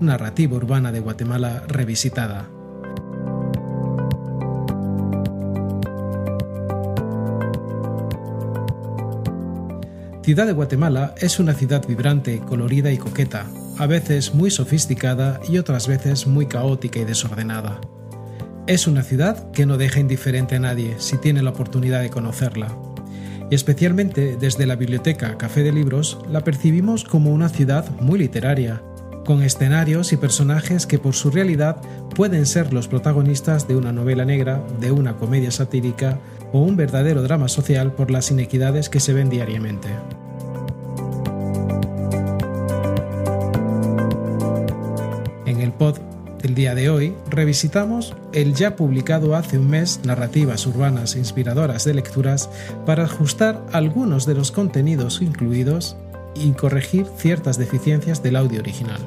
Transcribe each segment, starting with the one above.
narrativa urbana de Guatemala revisitada. Ciudad de Guatemala es una ciudad vibrante, colorida y coqueta, a veces muy sofisticada y otras veces muy caótica y desordenada. Es una ciudad que no deja indiferente a nadie si tiene la oportunidad de conocerla y especialmente desde la biblioteca Café de Libros la percibimos como una ciudad muy literaria, con escenarios y personajes que por su realidad pueden ser los protagonistas de una novela negra, de una comedia satírica o un verdadero drama social por las inequidades que se ven diariamente. En el pod el día de hoy revisitamos el ya publicado hace un mes Narrativas Urbanas Inspiradoras de Lecturas para ajustar algunos de los contenidos incluidos y corregir ciertas deficiencias del audio original.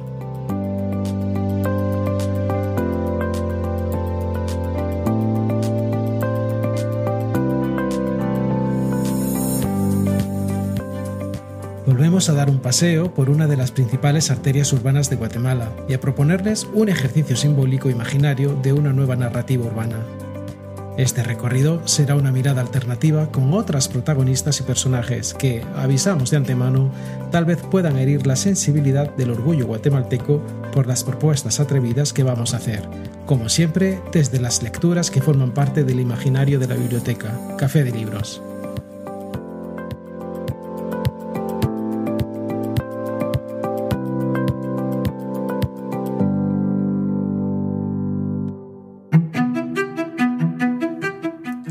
Volvemos a dar un paseo por una de las principales arterias urbanas de Guatemala y a proponerles un ejercicio simbólico imaginario de una nueva narrativa urbana. Este recorrido será una mirada alternativa con otras protagonistas y personajes que, avisamos de antemano, tal vez puedan herir la sensibilidad del orgullo guatemalteco por las propuestas atrevidas que vamos a hacer, como siempre desde las lecturas que forman parte del imaginario de la biblioteca, Café de Libros.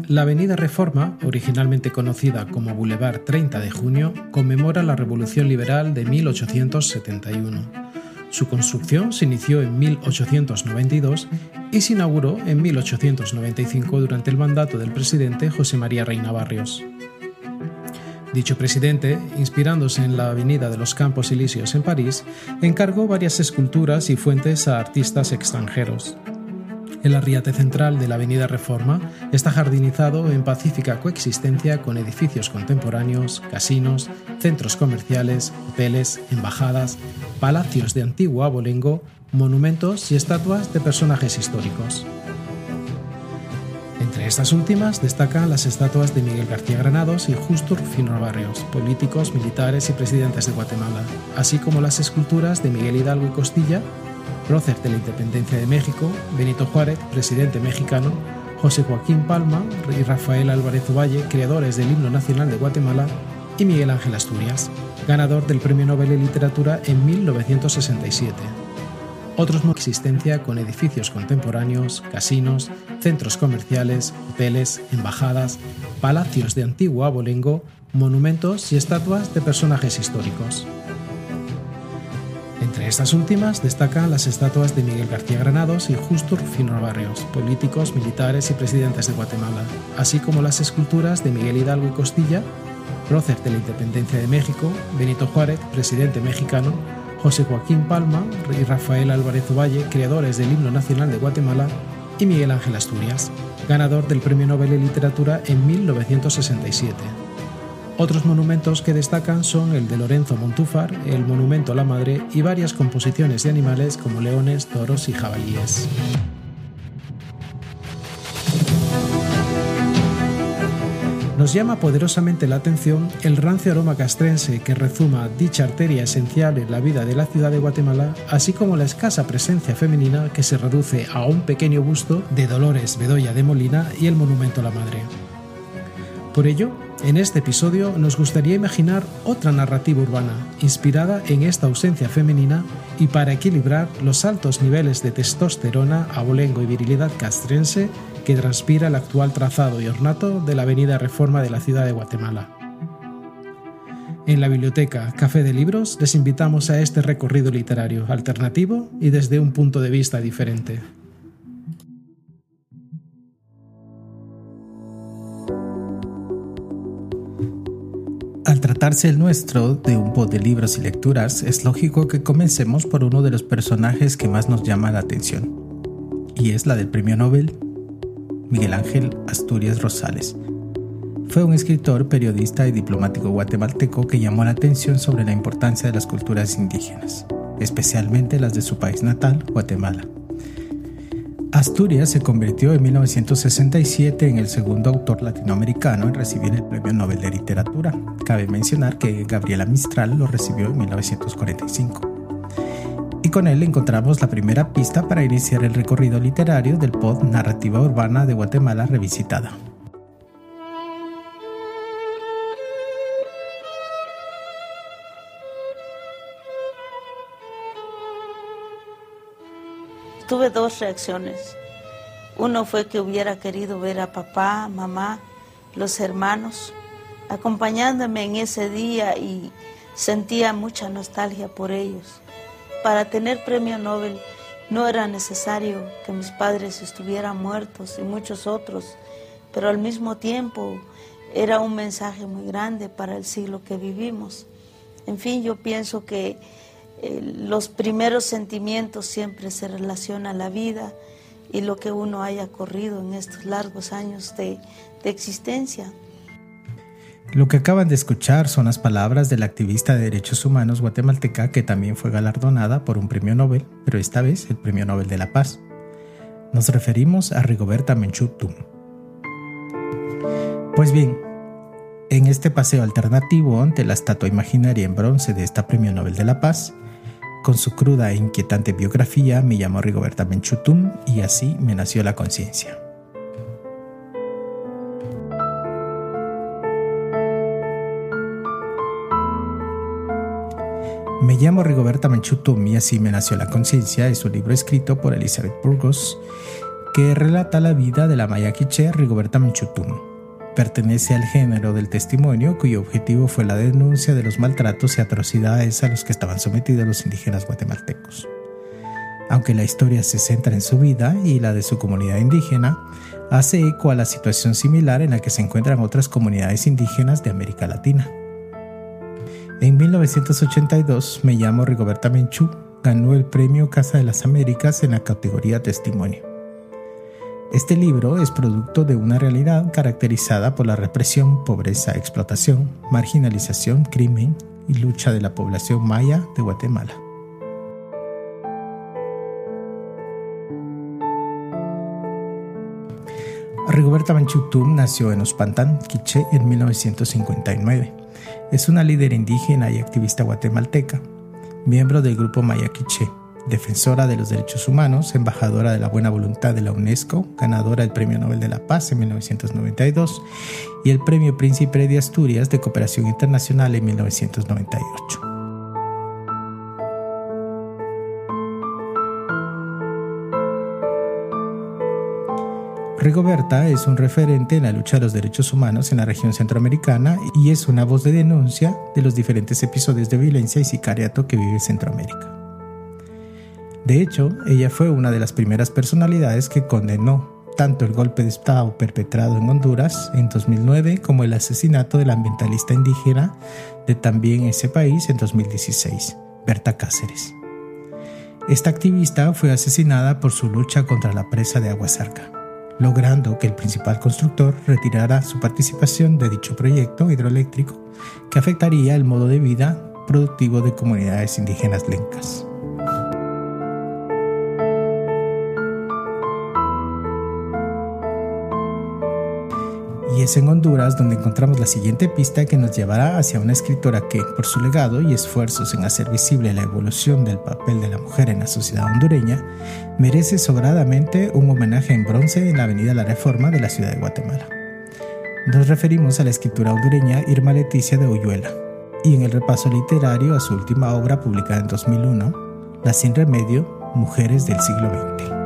La Avenida Reforma, originalmente conocida como Boulevard 30 de Junio, conmemora la Revolución Liberal de 1871. Su construcción se inició en 1892 y se inauguró en 1895 durante el mandato del presidente José María Reina Barrios. Dicho presidente, inspirándose en la Avenida de los Campos Elíseos en París, encargó varias esculturas y fuentes a artistas extranjeros. El arriate central de la Avenida Reforma está jardinizado en pacífica coexistencia con edificios contemporáneos, casinos, centros comerciales, hoteles, embajadas, palacios de antiguo abolengo, monumentos y estatuas de personajes históricos. Entre estas últimas destacan las estatuas de Miguel García Granados y Justo Rufino Barrios, políticos, militares y presidentes de Guatemala, así como las esculturas de Miguel Hidalgo y Costilla prócer de la independencia de México, Benito Juárez, presidente mexicano, José Joaquín Palma y Rafael Álvarez Ovalle, creadores del himno nacional de Guatemala, y Miguel Ángel Asturias, ganador del Premio Nobel de Literatura en 1967. Otros no existencia con edificios contemporáneos, casinos, centros comerciales, hoteles, embajadas, palacios de antiguo abolengo, monumentos y estatuas de personajes históricos. Entre estas últimas destacan las estatuas de Miguel García Granados y Justo Rufino Barrios, políticos, militares y presidentes de Guatemala, así como las esculturas de Miguel Hidalgo y Costilla, prócer de la independencia de México, Benito Juárez, presidente mexicano, José Joaquín Palma y Rafael Álvarez Ovalle, creadores del himno nacional de Guatemala, y Miguel Ángel Asturias, ganador del Premio Nobel de Literatura en 1967. Otros monumentos que destacan son el de Lorenzo Montúfar, el Monumento a la Madre y varias composiciones de animales como leones, toros y jabalíes. Nos llama poderosamente la atención el rancio aroma castrense que rezuma dicha arteria esencial en la vida de la ciudad de Guatemala, así como la escasa presencia femenina que se reduce a un pequeño busto de Dolores Bedoya de Molina y el Monumento a la Madre. Por ello, en este episodio nos gustaría imaginar otra narrativa urbana, inspirada en esta ausencia femenina y para equilibrar los altos niveles de testosterona, abolengo y virilidad castrense que transpira el actual trazado y ornato de la Avenida Reforma de la ciudad de Guatemala. En la biblioteca Café de Libros les invitamos a este recorrido literario alternativo y desde un punto de vista diferente. Tratarse el nuestro de un pod de libros y lecturas, es lógico que comencemos por uno de los personajes que más nos llama la atención, y es la del premio Nobel Miguel Ángel Asturias Rosales. Fue un escritor, periodista y diplomático guatemalteco que llamó la atención sobre la importancia de las culturas indígenas, especialmente las de su país natal, Guatemala. Asturias se convirtió en 1967 en el segundo autor latinoamericano en recibir el Premio Nobel de Literatura. Cabe mencionar que Gabriela Mistral lo recibió en 1945 y con él encontramos la primera pista para iniciar el recorrido literario del pod Narrativa Urbana de Guatemala Revisitada. Tuve dos reacciones. Uno fue que hubiera querido ver a papá, mamá, los hermanos, acompañándome en ese día y sentía mucha nostalgia por ellos. Para tener premio Nobel no era necesario que mis padres estuvieran muertos y muchos otros, pero al mismo tiempo era un mensaje muy grande para el siglo que vivimos. En fin, yo pienso que eh, los primeros sentimientos siempre se relacionan a la vida y lo que uno haya corrido en estos largos años de existencia. Lo que acaban de escuchar son las palabras de la activista de derechos humanos guatemalteca que también fue galardonada por un premio Nobel, pero esta vez el Premio Nobel de la Paz. Nos referimos a Rigoberta Menchú Pues bien, en este paseo alternativo ante la estatua imaginaria en bronce de esta Premio Nobel de la Paz, con su cruda e inquietante biografía me llamó Rigoberta Menchutum y así me nació la conciencia. Me llamo Rigoberta Menchutum y así me nació la conciencia es un libro escrito por Elizabeth Burgos que relata la vida de la maya quiche Rigoberta Menchutum. Pertenece al género del testimonio cuyo objetivo fue la denuncia de los maltratos y atrocidades a los que estaban sometidos los indígenas guatemaltecos. Aunque la historia se centra en su vida y la de su comunidad indígena, hace eco a la situación similar en la que se encuentran otras comunidades indígenas de América Latina. En 1982, Me llamo Rigoberta Menchú ganó el premio Casa de las Américas en la categoría Testimonio. Este libro es producto de una realidad caracterizada por la represión, pobreza, explotación, marginalización, crimen y lucha de la población maya de Guatemala. Rigoberta Menchú nació en Ospantán, Quiché, en 1959. Es una líder indígena y activista guatemalteca, miembro del grupo Maya Quiché, defensora de los derechos humanos, embajadora de la buena voluntad de la UNESCO, ganadora del Premio Nobel de la Paz en 1992 y el Premio Príncipe de Asturias de Cooperación Internacional en 1998. Rigoberta es un referente en la lucha de los derechos humanos en la región centroamericana y es una voz de denuncia de los diferentes episodios de violencia y sicariato que vive Centroamérica. De hecho, ella fue una de las primeras personalidades que condenó tanto el golpe de Estado perpetrado en Honduras en 2009 como el asesinato del ambientalista indígena de también ese país en 2016, Berta Cáceres. Esta activista fue asesinada por su lucha contra la presa de Aguasarca logrando que el principal constructor retirara su participación de dicho proyecto hidroeléctrico que afectaría el modo de vida productivo de comunidades indígenas lencas. Es en Honduras donde encontramos la siguiente pista que nos llevará hacia una escritora que, por su legado y esfuerzos en hacer visible la evolución del papel de la mujer en la sociedad hondureña, merece sobradamente un homenaje en bronce en la Avenida La Reforma de la ciudad de Guatemala. nos referimos a la escritura hondureña Irma Leticia de Oyuela y en el repaso literario a su última obra publicada en 2001, La Sin Remedio, Mujeres del siglo XX.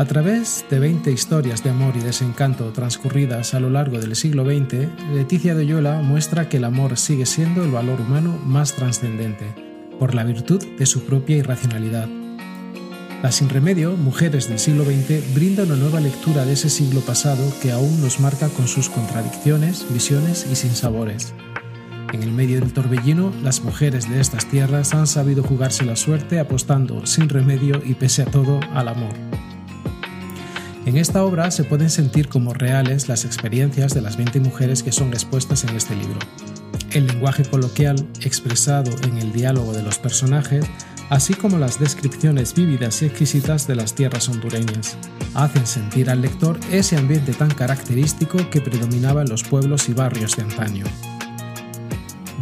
A través de 20 historias de amor y desencanto transcurridas a lo largo del siglo XX, Leticia de Oyuela muestra que el amor sigue siendo el valor humano más trascendente, por la virtud de su propia irracionalidad. La Sin Remedio, Mujeres del siglo XX, brinda una nueva lectura de ese siglo pasado que aún nos marca con sus contradicciones, visiones y sinsabores. En el medio del torbellino, las mujeres de estas tierras han sabido jugarse la suerte apostando sin remedio y pese a todo al amor. En esta obra se pueden sentir como reales las experiencias de las 20 mujeres que son expuestas en este libro. El lenguaje coloquial expresado en el diálogo de los personajes, así como las descripciones vívidas y exquisitas de las tierras hondureñas, hacen sentir al lector ese ambiente tan característico que predominaba en los pueblos y barrios de antaño.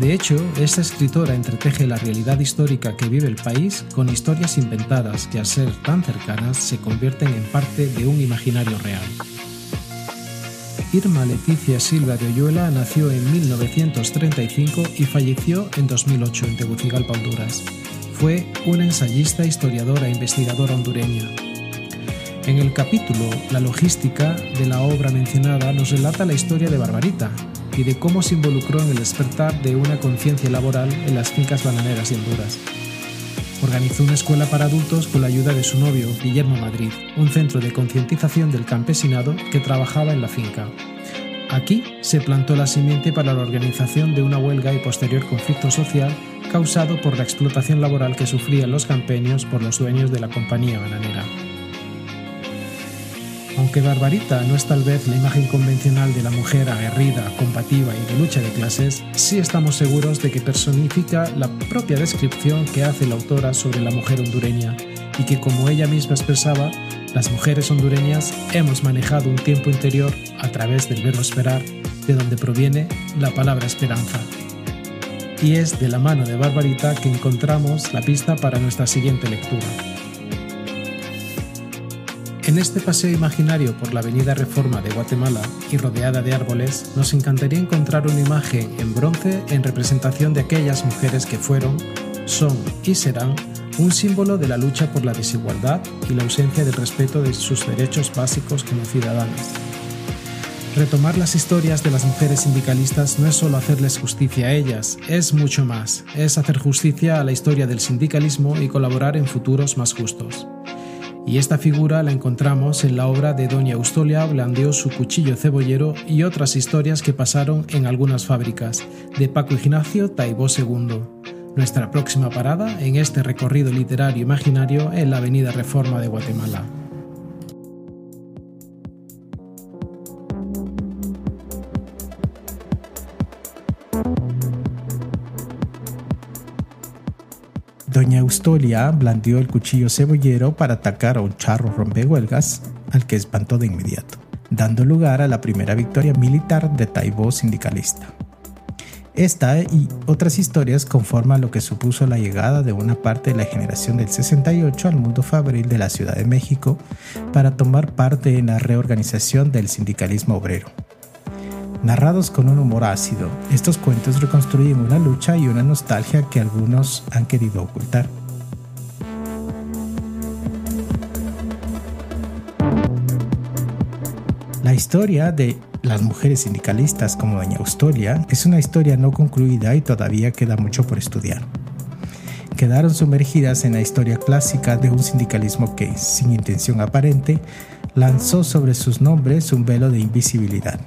De hecho, esta escritora entreteje la realidad histórica que vive el país con historias inventadas que al ser tan cercanas se convierten en parte de un imaginario real. Irma Leticia Silva de Oyuela nació en 1935 y falleció en 2008 en Tegucigalpa, Honduras. Fue una ensayista, historiadora e investigadora hondureña. En el capítulo La logística de la obra mencionada nos relata la historia de Barbarita, y de cómo se involucró en el despertar de una conciencia laboral en las fincas bananeras de Honduras. Organizó una escuela para adultos con la ayuda de su novio, Guillermo Madrid, un centro de concientización del campesinado que trabajaba en la finca. Aquí se plantó la simiente para la organización de una huelga y posterior conflicto social causado por la explotación laboral que sufrían los campeños por los dueños de la compañía bananera. Aunque Barbarita no es tal vez la imagen convencional de la mujer aguerrida, combativa y de lucha de clases, sí estamos seguros de que personifica la propia descripción que hace la autora sobre la mujer hondureña y que como ella misma expresaba, las mujeres hondureñas hemos manejado un tiempo interior a través del verbo esperar, de donde proviene la palabra esperanza. Y es de la mano de Barbarita que encontramos la pista para nuestra siguiente lectura. En este paseo imaginario por la Avenida Reforma de Guatemala y rodeada de árboles, nos encantaría encontrar una imagen en bronce en representación de aquellas mujeres que fueron, son y serán un símbolo de la lucha por la desigualdad y la ausencia del respeto de sus derechos básicos como ciudadanas. Retomar las historias de las mujeres sindicalistas no es solo hacerles justicia a ellas, es mucho más, es hacer justicia a la historia del sindicalismo y colaborar en futuros más justos y esta figura la encontramos en la obra de Doña Eustolia Blandeó su cuchillo cebollero y otras historias que pasaron en algunas fábricas, de Paco Ignacio Taibó II. Nuestra próxima parada en este recorrido literario imaginario en la Avenida Reforma de Guatemala. Doña Eustolia blandió el cuchillo cebollero para atacar a un charro rompehuelgas, al que espantó de inmediato, dando lugar a la primera victoria militar de Taibó sindicalista. Esta y otras historias conforman lo que supuso la llegada de una parte de la generación del 68 al mundo fabril de la Ciudad de México para tomar parte en la reorganización del sindicalismo obrero. Narrados con un humor ácido, estos cuentos reconstruyen una lucha y una nostalgia que algunos han querido ocultar. La historia de las mujeres sindicalistas como Doña Austolia es una historia no concluida y todavía queda mucho por estudiar. Quedaron sumergidas en la historia clásica de un sindicalismo que, sin intención aparente, lanzó sobre sus nombres un velo de invisibilidad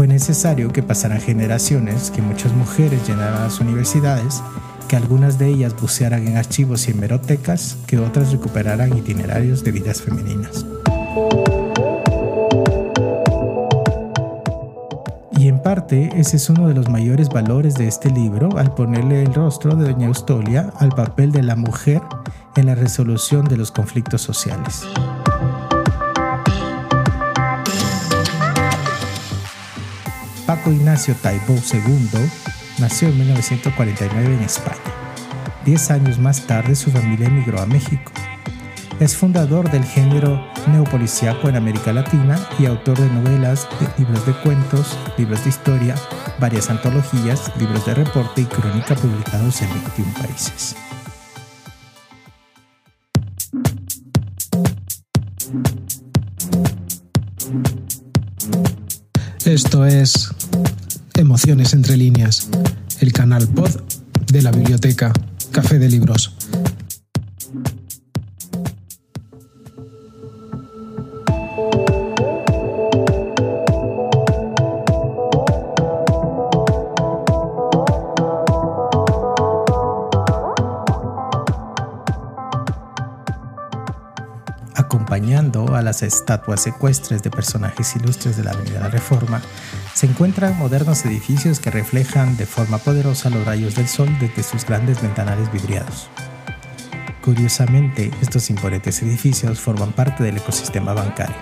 fue necesario que pasaran generaciones, que muchas mujeres llenaran las universidades que algunas de ellas bucearan en archivos y hemerotecas, que otras recuperaran itinerarios de vidas femeninas. Y en parte ese es uno de los mayores valores de este libro al ponerle el rostro de doña Eustolia al papel de la mujer en la resolución de los conflictos sociales. Paco Ignacio Taibo II nació en 1949 en España. Diez años más tarde su familia emigró a México. Es fundador del género neopoliciaco en América Latina y autor de novelas, libros de cuentos, libros de historia, varias antologías, libros de reporte y crónica publicados en 21 países. Esto es Entre líneas, el canal pod de la biblioteca Café de Libros. acompañando a las estatuas ecuestres de personajes ilustres de la Avenida Reforma, se encuentran modernos edificios que reflejan de forma poderosa los rayos del sol desde sus grandes ventanales vidriados. Curiosamente, estos imponentes edificios forman parte del ecosistema bancario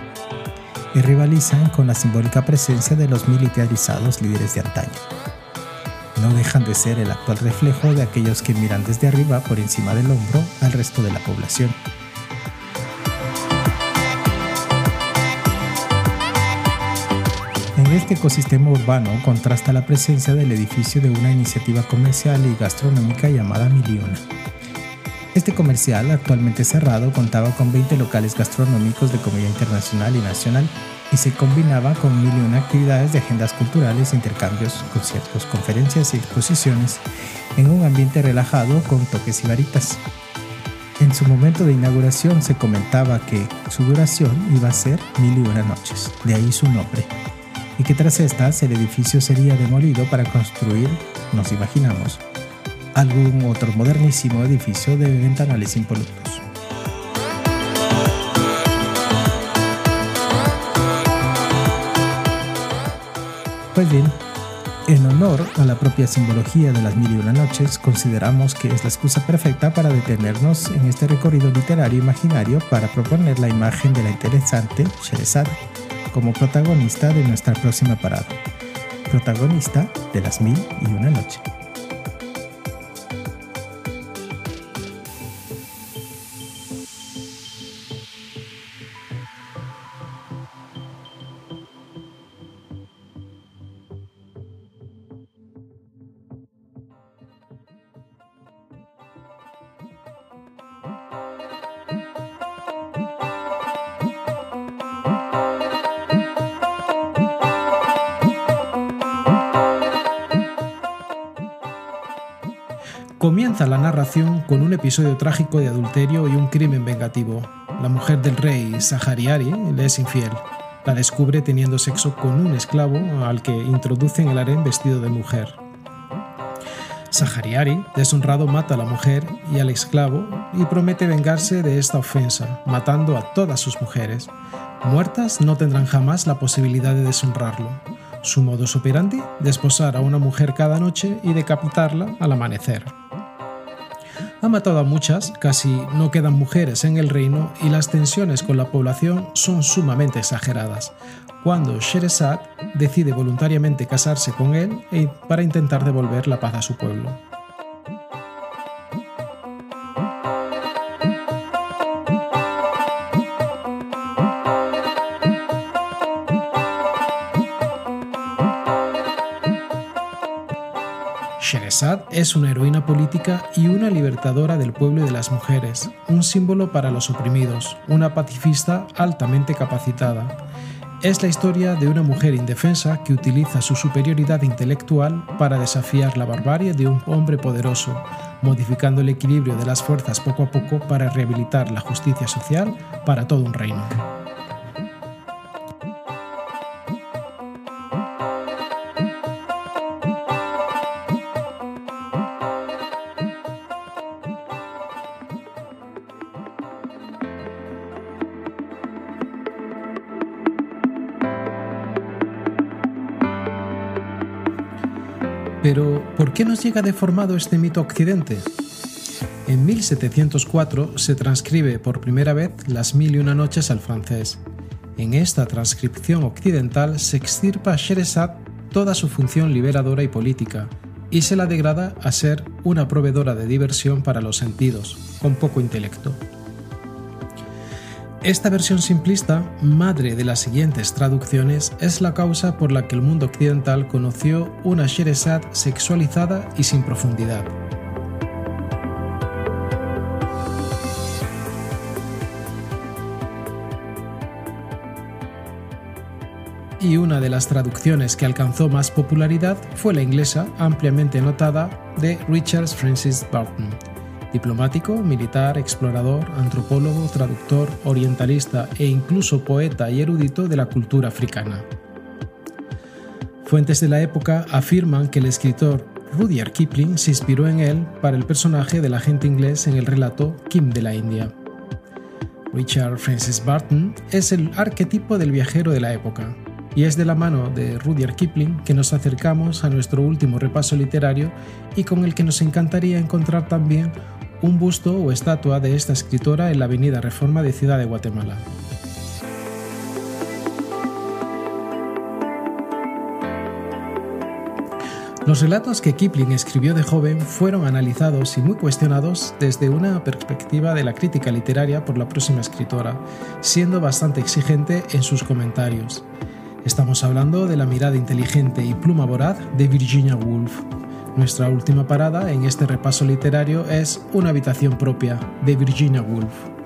y rivalizan con la simbólica presencia de los militarizados líderes de antaño. No dejan de ser el actual reflejo de aquellos que miran desde arriba por encima del hombro al resto de la población En este ecosistema urbano contrasta la presencia del edificio de una iniciativa comercial y gastronómica llamada Miliona. Este comercial, actualmente cerrado, contaba con 20 locales gastronómicos de comida internacional y nacional y se combinaba con mil y una actividades de agendas culturales, intercambios, conciertos, conferencias y exposiciones en un ambiente relajado con toques y varitas. En su momento de inauguración se comentaba que su duración iba a ser mil y una noches, de ahí su nombre y que tras estas el edificio sería demolido para construir, nos imaginamos, algún otro modernísimo edificio de ventanales impolutos. Pues bien, en honor a la propia simbología de las mil y una noches, consideramos que es la excusa perfecta para detenernos en este recorrido literario imaginario para proponer la imagen de la interesante Sherezade como protagonista de nuestra próxima parada, protagonista de las mil y una noche. Comienza la narración con un episodio trágico de adulterio y un crimen vengativo. La mujer del rey, Sahariari, le es infiel. La descubre teniendo sexo con un esclavo al que introduce en el harén vestido de mujer. Sahariari, deshonrado, mata a la mujer y al esclavo y promete vengarse de esta ofensa, matando a todas sus mujeres. Muertas no tendrán jamás la posibilidad de deshonrarlo. Su modus operandi, desposar a una mujer cada noche y decapitarla al amanecer. Ha matado a muchas, casi no quedan mujeres en el reino y las tensiones con la población son sumamente exageradas, cuando Sherezad decide voluntariamente casarse con él e para intentar devolver la paz a su pueblo. Sherazad es una heroína política y una libertadora del pueblo y de las mujeres, un símbolo para los oprimidos, una pacifista altamente capacitada. Es la historia de una mujer indefensa que utiliza su superioridad intelectual para desafiar la barbarie de un hombre poderoso, modificando el equilibrio de las fuerzas poco a poco para rehabilitar la justicia social para todo un reino. Pero, ¿por qué nos llega deformado este mito occidente? En 1704 se transcribe por primera vez Las Mil y Una Noches al francés. En esta transcripción occidental se extirpa a Sherazade toda su función liberadora y política, y se la degrada a ser una proveedora de diversión para los sentidos, con poco intelecto. Esta versión simplista, madre de las siguientes traducciones, es la causa por la que el mundo occidental conoció una Sherazade sexualizada y sin profundidad. y una de las traducciones que alcanzó más popularidad fue la inglesa, ampliamente notada, de Richard Francis Barton, diplomático, militar, explorador, antropólogo, traductor, orientalista e incluso poeta y erudito de la cultura africana. Fuentes de la época afirman que el escritor Rudyard Kipling se inspiró en él para el personaje del agente inglés en el relato Kim de la India. Richard Francis Barton es el arquetipo del viajero de la época, y es de la mano de Rudyard Kipling que nos acercamos a nuestro último repaso literario y con el que nos encantaría encontrar también un busto o estatua de esta escritora en la Avenida Reforma de Ciudad de Guatemala. Los relatos que Kipling escribió de joven fueron analizados y muy cuestionados desde una perspectiva de la crítica literaria por la próxima escritora, siendo bastante exigente en sus comentarios. Estamos hablando de la mirada inteligente y pluma voraz de Virginia Woolf. Nuestra última parada en este repaso literario es Una habitación propia de Virginia Woolf.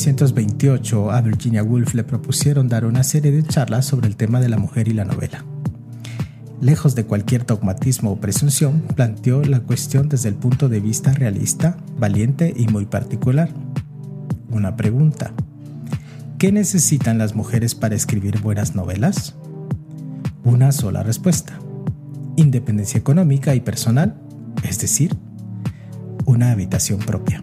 1928 a Virginia Woolf le propusieron dar una serie de charlas sobre el tema de la mujer y la novela. Lejos de cualquier dogmatismo o presunción, planteó la cuestión desde el punto de vista realista, valiente y muy particular. Una pregunta. ¿Qué necesitan las mujeres para escribir buenas novelas? Una sola respuesta. Independencia económica y personal, es decir, una habitación propia.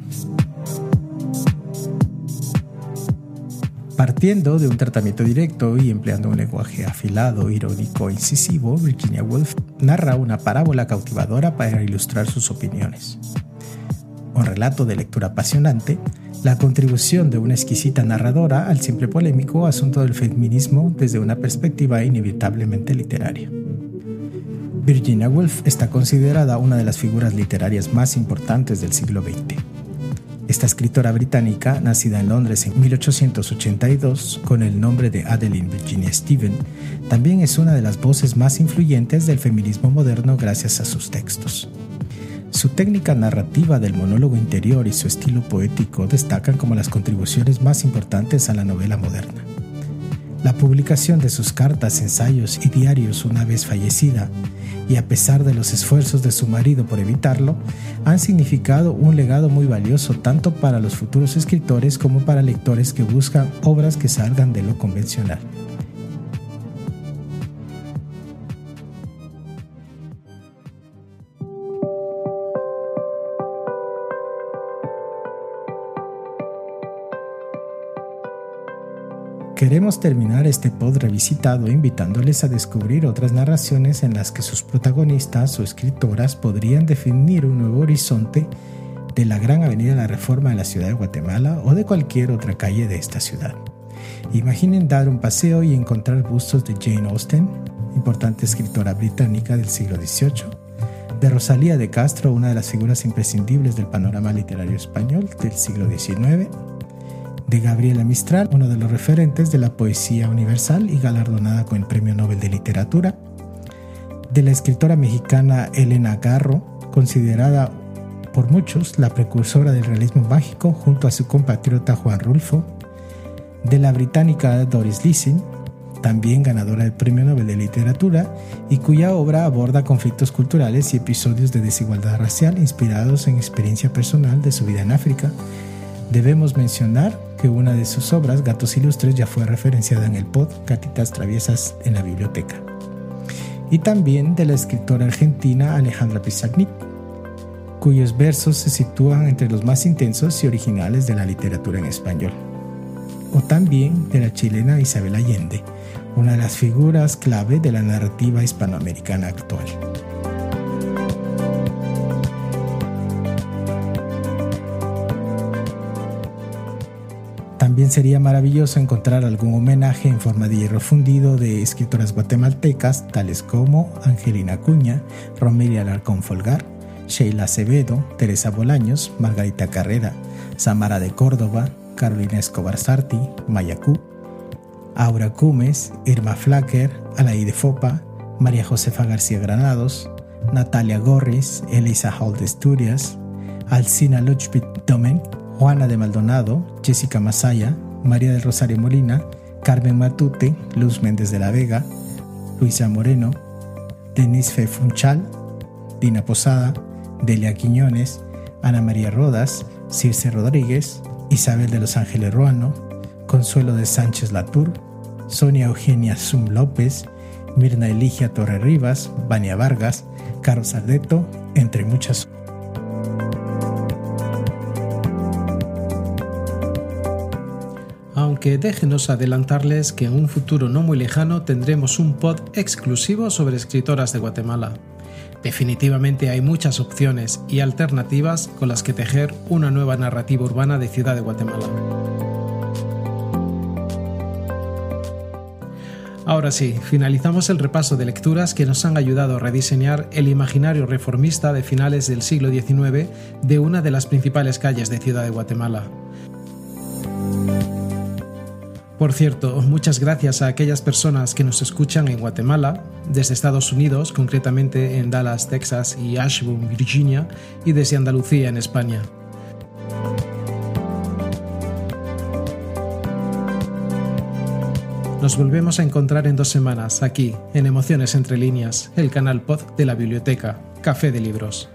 Partiendo de un tratamiento directo y empleando un lenguaje afilado, irónico e incisivo, Virginia Woolf narra una parábola cautivadora para ilustrar sus opiniones. Un relato de lectura apasionante, la contribución de una exquisita narradora al siempre polémico asunto del feminismo desde una perspectiva inevitablemente literaria. Virginia Woolf está considerada una de las figuras literarias más importantes del siglo XX esta escritora británica, nacida en Londres en 1882 con el nombre de Adeline Virginia Stephen, también es una de las voces más influyentes del feminismo moderno gracias a sus textos. Su técnica narrativa del monólogo interior y su estilo poético destacan como las contribuciones más importantes a la novela moderna. La publicación de sus cartas, ensayos y diarios una vez fallecida, y a pesar de los esfuerzos de su marido por evitarlo, han significado un legado muy valioso tanto para los futuros escritores como para lectores que buscan obras que salgan de lo convencional. Queremos terminar este pod revisitado invitándoles a descubrir otras narraciones en las que sus protagonistas o escritoras podrían definir un nuevo horizonte de la gran avenida de la Reforma de la ciudad de Guatemala o de cualquier otra calle de esta ciudad. Imaginen dar un paseo y encontrar bustos de Jane Austen, importante escritora británica del siglo XVIII, de Rosalía de Castro, una de las figuras imprescindibles del panorama literario español del siglo XIX, de Gabriela Mistral, uno de los referentes de la poesía universal y galardonada con el Premio Nobel de Literatura, de la escritora mexicana Elena Garro, considerada por muchos la precursora del realismo mágico junto a su compatriota Juan Rulfo, de la británica Doris Lessing, también ganadora del Premio Nobel de Literatura y cuya obra aborda conflictos culturales y episodios de desigualdad racial inspirados en experiencia personal de su vida en África, Debemos mencionar que una de sus obras, Gatos Ilustres, ya fue referenciada en el pod Gatitas Traviesas en la biblioteca. Y también de la escritora argentina Alejandra Pizarnik, cuyos versos se sitúan entre los más intensos y originales de la literatura en español. O también de la chilena Isabel Allende, una de las figuras clave de la narrativa hispanoamericana actual. También sería maravilloso encontrar algún homenaje en forma de hierro fundido de escritoras guatemaltecas tales como Angelina Cuña, Romelia Alarcón Folgar, Sheila Acevedo, Teresa Bolaños, Margarita Carrera, Samara de Córdoba, Carolina Escobar Sarti, Mayacú, Aura Cumes, Irma Flacker, Alaide Fopa, María Josefa García Granados, Natalia Gorris, Elisa Hall de Asturias, Alcina Luchpit Domen, Juana de Maldonado, Jessica Masaya, María del Rosario Molina, Carmen Matute, Luz Méndez de la Vega, Luisa Moreno, Denise Funchal, Dina Posada, Delia Quiñones, Ana María Rodas, Circe Rodríguez, Isabel de los Ángeles Ruano, Consuelo de Sánchez Latour, Sonia Eugenia Zum López, Mirna Eligia Torre Rivas, Vania Vargas, Carlos Ardeto, entre muchas aunque déjenos adelantarles que en un futuro no muy lejano tendremos un pod exclusivo sobre escritoras de Guatemala. Definitivamente hay muchas opciones y alternativas con las que tejer una nueva narrativa urbana de Ciudad de Guatemala. Ahora sí, finalizamos el repaso de lecturas que nos han ayudado a rediseñar el imaginario reformista de finales del siglo XIX de una de las principales calles de Ciudad de Guatemala. Por cierto, muchas gracias a aquellas personas que nos escuchan en Guatemala, desde Estados Unidos, concretamente en Dallas, Texas y Ashburn, Virginia, y desde Andalucía, en España. Nos volvemos a encontrar en dos semanas aquí, en Emociones entre líneas, el canal pod de la biblioteca, Café de Libros.